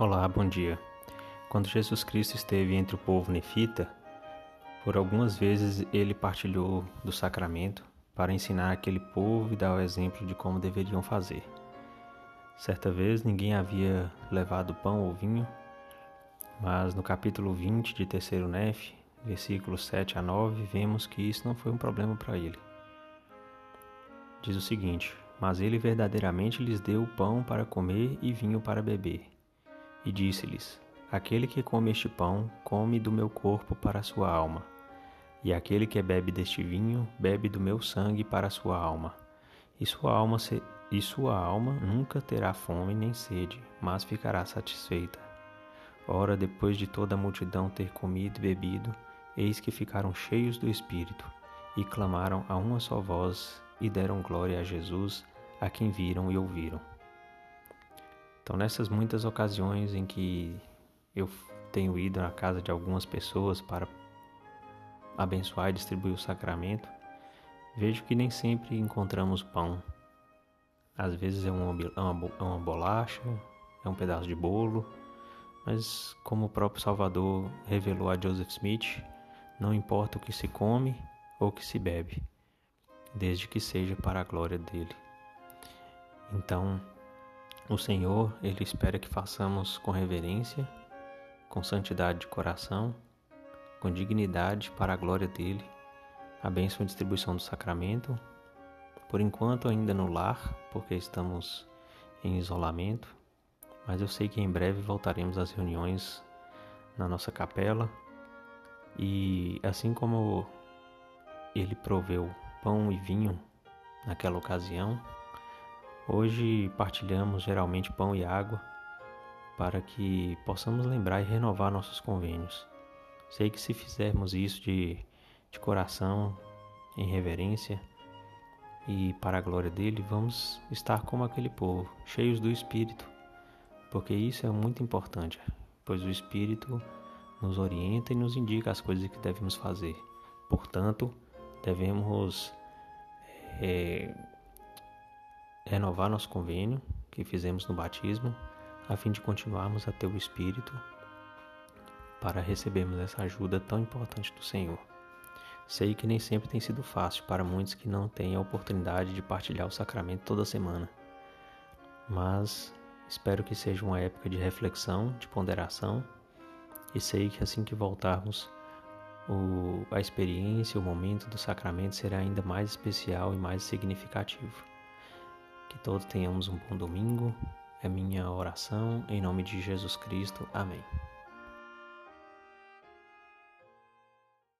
Olá, bom dia. Quando Jesus Cristo esteve entre o povo nefita, por algumas vezes ele partilhou do sacramento para ensinar aquele povo e dar o exemplo de como deveriam fazer. Certa vez ninguém havia levado pão ou vinho, mas no capítulo 20 de Terceiro Nef, versículos 7 a 9, vemos que isso não foi um problema para ele. Diz o seguinte: Mas ele verdadeiramente lhes deu pão para comer e vinho para beber e disse-lhes: Aquele que come este pão, come do meu corpo para a sua alma, e aquele que bebe deste vinho, bebe do meu sangue para a sua alma. E sua alma, se... e sua alma nunca terá fome nem sede, mas ficará satisfeita. Ora, depois de toda a multidão ter comido e bebido, eis que ficaram cheios do Espírito, e clamaram a uma só voz, e deram glória a Jesus, a quem viram e ouviram. Então, nessas muitas ocasiões em que eu tenho ido na casa de algumas pessoas para abençoar e distribuir o sacramento, vejo que nem sempre encontramos pão. Às vezes é uma, é uma bolacha, é um pedaço de bolo, mas como o próprio Salvador revelou a Joseph Smith, não importa o que se come ou o que se bebe, desde que seja para a glória dele. Então, o Senhor, Ele espera que façamos com reverência, com santidade de coração, com dignidade para a glória dele, a bênção e distribuição do sacramento, por enquanto ainda no lar, porque estamos em isolamento, mas eu sei que em breve voltaremos às reuniões na nossa capela e assim como ele proveu pão e vinho naquela ocasião, Hoje partilhamos geralmente pão e água para que possamos lembrar e renovar nossos convênios. Sei que se fizermos isso de, de coração, em reverência e para a glória dele, vamos estar como aquele povo, cheios do Espírito, porque isso é muito importante, pois o Espírito nos orienta e nos indica as coisas que devemos fazer. Portanto, devemos é, renovar nosso convênio que fizemos no batismo, a fim de continuarmos a ter o Espírito para recebermos essa ajuda tão importante do Senhor. Sei que nem sempre tem sido fácil para muitos que não têm a oportunidade de partilhar o sacramento toda semana, mas espero que seja uma época de reflexão, de ponderação, e sei que assim que voltarmos, o, a experiência, o momento do sacramento será ainda mais especial e mais significativo. Que todos tenhamos um bom domingo. É minha oração em nome de Jesus Cristo. Amém.